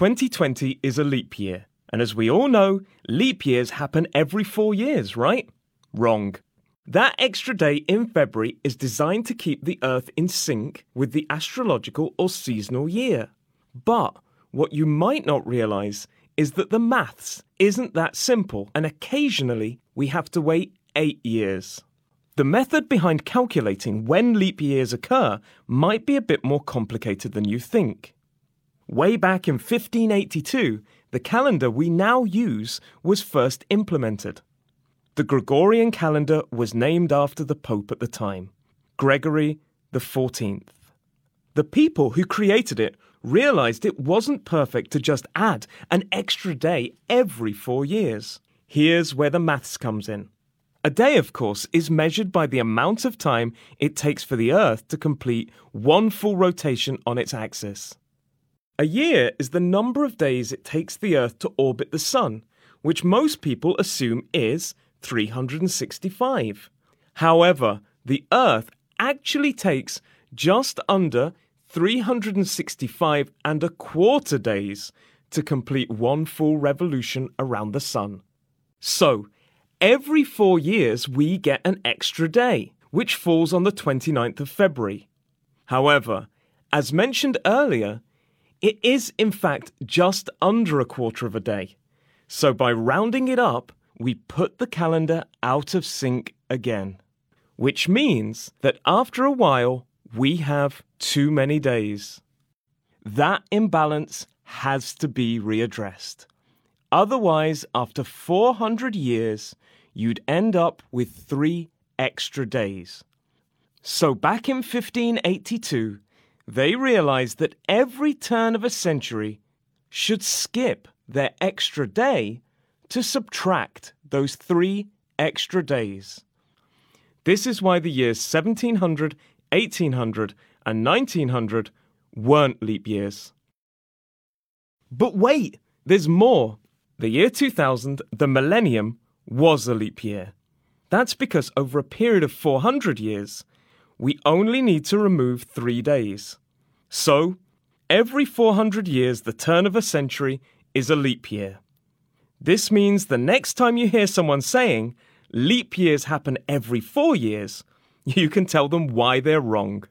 2020 is a leap year. And as we all know, leap years happen every four years, right? Wrong. That extra day in February is designed to keep the Earth in sync with the astrological or seasonal year. But what you might not realise is that the maths isn't that simple, and occasionally we have to wait eight years. The method behind calculating when leap years occur might be a bit more complicated than you think. Way back in 1582, the calendar we now use was first implemented. The Gregorian calendar was named after the Pope at the time, Gregory XIV. The people who created it realized it wasn't perfect to just add an extra day every four years. Here's where the maths comes in. A day, of course, is measured by the amount of time it takes for the Earth to complete one full rotation on its axis. A year is the number of days it takes the Earth to orbit the Sun, which most people assume is 365. However, the Earth actually takes just under 365 and a quarter days to complete one full revolution around the Sun. So, every four years we get an extra day, which falls on the 29th of February. However, as mentioned earlier, it is, in fact, just under a quarter of a day. So by rounding it up, we put the calendar out of sync again. Which means that after a while, we have too many days. That imbalance has to be readdressed. Otherwise, after 400 years, you'd end up with three extra days. So back in 1582, they realized that every turn of a century should skip their extra day to subtract those three extra days. This is why the years 1700, 1800, and 1900 weren't leap years. But wait, there's more. The year 2000, the millennium, was a leap year. That's because over a period of 400 years, we only need to remove three days. So, every 400 years, the turn of a century is a leap year. This means the next time you hear someone saying leap years happen every four years, you can tell them why they're wrong.